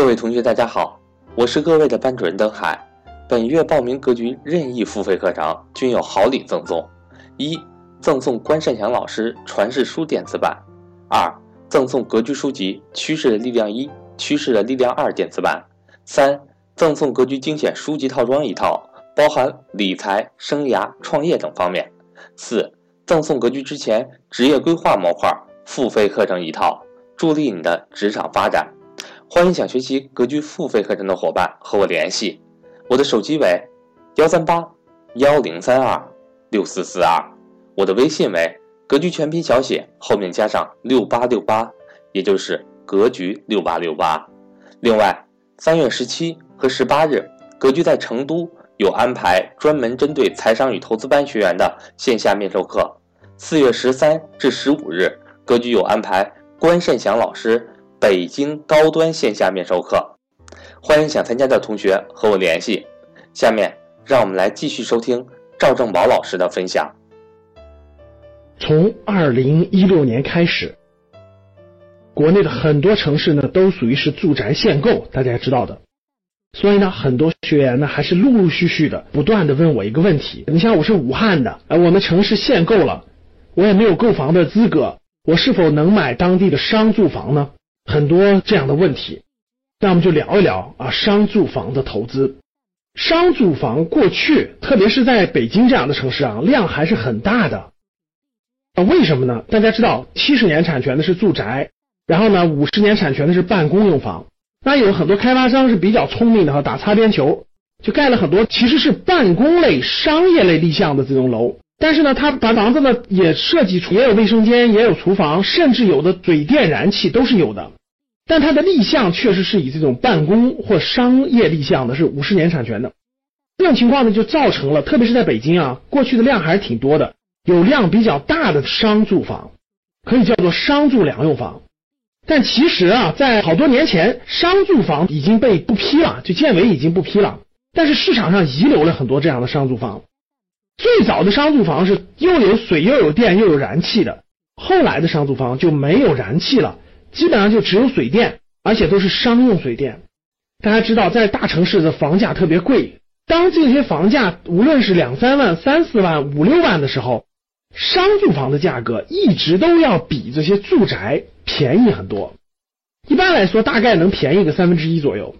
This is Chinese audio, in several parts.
各位同学，大家好，我是各位的班主任登海。本月报名格局任意付费课程均有好礼赠送：一、赠送关善祥老师传世书电子版；二、赠送格局书籍《趋势的力量一》《趋势的力量二》电子版；三、赠送格局精选书籍套装一套，包含理财、生涯、创业等方面；四、赠送格局之前职业规划模块付费课程一套，助力你的职场发展。欢迎想学习格局付费课程的伙伴和我联系。我的手机为幺三八幺零三二六四四二，我的微信为格局全拼小写后面加上六八六八，也就是格局六八六八。另外，三月十七和十八日，格局在成都有安排专门针对财商与投资班学员的线下面授课。四月十三至十五日，格局有安排关胜祥老师北京高端线下面授课。欢迎想参加的同学和我联系。下面让我们来继续收听赵正宝老师的分享。从二零一六年开始，国内的很多城市呢都属于是住宅限购，大家知道的。所以呢，很多学员呢还是陆陆续续的不断的问我一个问题：你像我是武汉的，呃，我们城市限购了，我也没有购房的资格，我是否能买当地的商住房呢？很多这样的问题。那我们就聊一聊啊，商住房的投资。商住房过去，特别是在北京这样的城市啊，量还是很大的。啊，为什么呢？大家知道，七十年产权的是住宅，然后呢，五十年产权的是办公用房。那有很多开发商是比较聪明的哈，打擦边球，就盖了很多其实是办公类、商业类立项的这种楼。但是呢，他把房子呢也设计出，也有卫生间，也有厨房，甚至有的水电燃气都是有的。但它的立项确实是以这种办公或商业立项的，是五十年产权的。这种情况呢，就造成了，特别是在北京啊，过去的量还是挺多的，有量比较大的商住房，可以叫做商住两用房。但其实啊，在好多年前，商住房已经被不批了，就建委已经不批了。但是市场上遗留了很多这样的商住房。最早的商住房是又有水又有电又有燃气的，后来的商住房就没有燃气了。基本上就只有水电，而且都是商用水电。大家知道，在大城市的房价特别贵，当这些房价无论是两三万、三四万、五六万的时候，商住房的价格一直都要比这些住宅便宜很多。一般来说，大概能便宜个三分之一左右。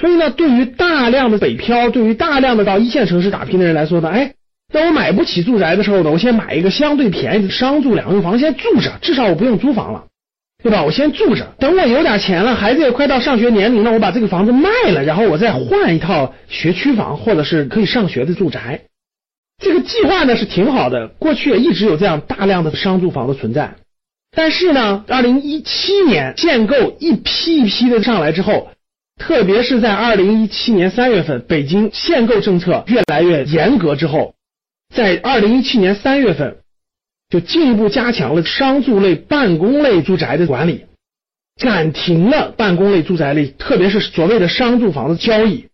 所以呢，对于大量的北漂，对于大量的到一线城市打拼的人来说呢，哎，当我买不起住宅的时候呢，我先买一个相对便宜的商住两用房，先住着，至少我不用租房了。对吧？我先住着，等我有点钱了，孩子也快到上学年龄了，我把这个房子卖了，然后我再换一套学区房，或者是可以上学的住宅。这个计划呢是挺好的，过去也一直有这样大量的商住房的存在。但是呢，二零一七年限购一批一批的上来之后，特别是在二零一七年三月份，北京限购政策越来越严格之后，在二零一七年三月份。就进一步加强了商住类、办公类住宅的管理，暂停了办公类住宅类，特别是所谓的商住房的交易。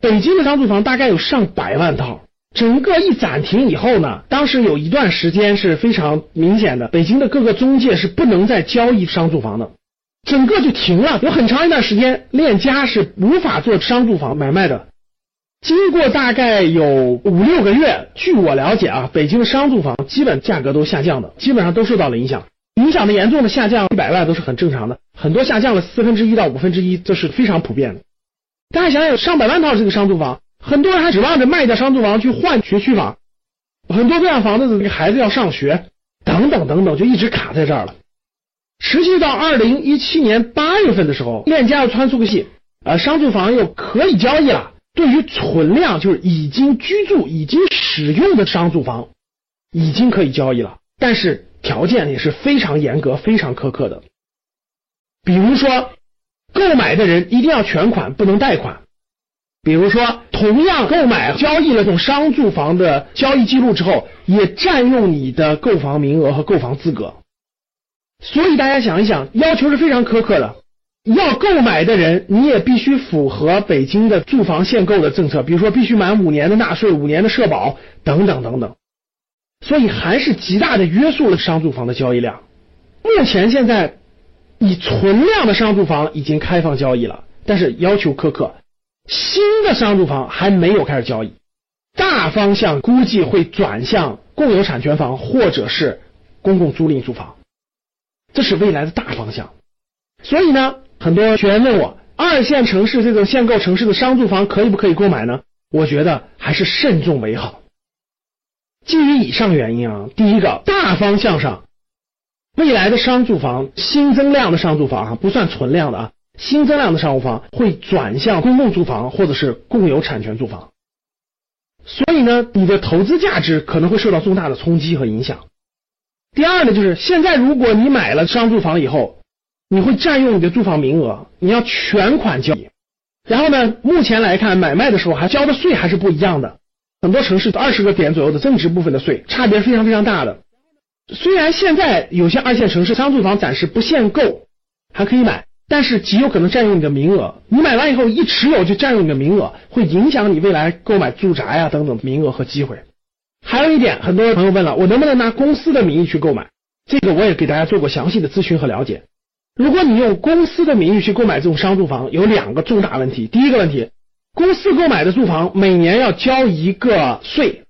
北京的商住房大概有上百万套，整个一暂停以后呢，当时有一段时间是非常明显的，北京的各个中介是不能再交易商住房的，整个就停了。有很长一段时间，链家是无法做商住房买卖的。经过大概有五六个月，据我了解啊，北京的商住房基本价格都下降的，基本上都受到了影响。影响的严重的下降一百万都是很正常的，很多下降了四分之一到五分之一，这是非常普遍的。大家想想，上百万套这个商住房，很多人还指望着卖掉商住房去换学区房，很多这样房子的孩子要上学，等等等等，就一直卡在这儿了。持续到二零一七年八月份的时候，链家又穿出个戏，呃，商住房又可以交易了。对于存量就是已经居住、已经使用的商住房，已经可以交易了，但是条件也是非常严格、非常苛刻的。比如说，购买的人一定要全款，不能贷款；比如说，同样购买交易了这种商住房的交易记录之后，也占用你的购房名额和购房资格。所以大家想一想，要求是非常苛刻的。要购买的人，你也必须符合北京的住房限购的政策，比如说必须满五年的纳税、五年的社保等等等等。所以还是极大的约束了商住房的交易量。目前现在以存量的商住房已经开放交易了，但是要求苛刻。新的商住房还没有开始交易，大方向估计会转向共有产权房或者是公共租赁住房，这是未来的大方向。所以呢，很多学员问我，二线城市这种限购城市的商住房可以不可以购买呢？我觉得还是慎重为好。基于以上原因啊，第一个大方向上，未来的商住房新增量的商住房啊，不算存量的啊。新增量的商务房会转向公共住房或者是共有产权住房，所以呢，你的投资价值可能会受到重大的冲击和影响。第二呢，就是现在如果你买了商住房以后，你会占用你的住房名额，你要全款交易。然后呢，目前来看，买卖的时候还交的税还是不一样的，很多城市二十个点左右的增值部分的税，差别非常非常大的。虽然现在有些二线城市商住房暂时不限购，还可以买。但是极有可能占用你的名额，你买完以后一持有就占用你的名额，会影响你未来购买住宅啊等等名额和机会。还有一点，很多朋友问了，我能不能拿公司的名义去购买？这个我也给大家做过详细的咨询和了解。如果你用公司的名义去购买这种商住房，有两个重大问题。第一个问题，公司购买的住房每年要交一个税，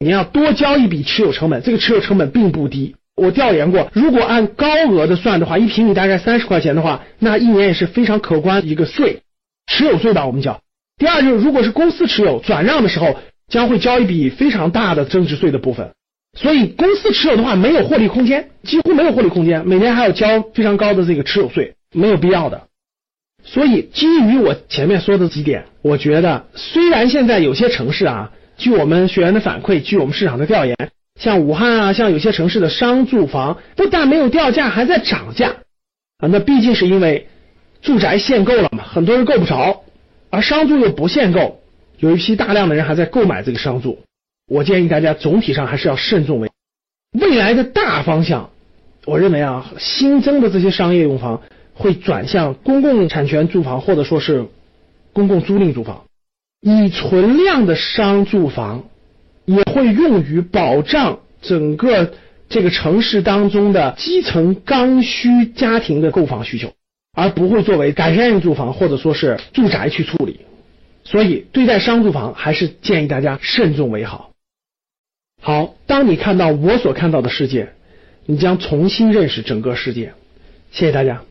你要多交一笔持有成本，这个持有成本并不低。我调研过，如果按高额的算的话，一平米大概三十块钱的话，那一年也是非常可观一个税，持有税吧，我们叫。第二就是，如果是公司持有转让的时候，将会交一笔非常大的增值税的部分。所以公司持有的话，没有获利空间，几乎没有获利空间，每年还要交非常高的这个持有税，没有必要的。所以基于我前面说的几点，我觉得虽然现在有些城市啊，据我们学员的反馈，据我们市场的调研。像武汉啊，像有些城市的商住房不但没有掉价，还在涨价啊。那毕竟是因为住宅限购了嘛，很多人够不着，而商住又不限购，有一批大量的人还在购买这个商住。我建议大家总体上还是要慎重为。未来的大方向，我认为啊，新增的这些商业用房会转向公共产权住房，或者说是公共租赁住房，已存量的商住房。也会用于保障整个这个城市当中的基层刚需家庭的购房需求，而不会作为改善性住房或者说是住宅去处理。所以，对待商住房还是建议大家慎重为好。好，当你看到我所看到的世界，你将重新认识整个世界。谢谢大家。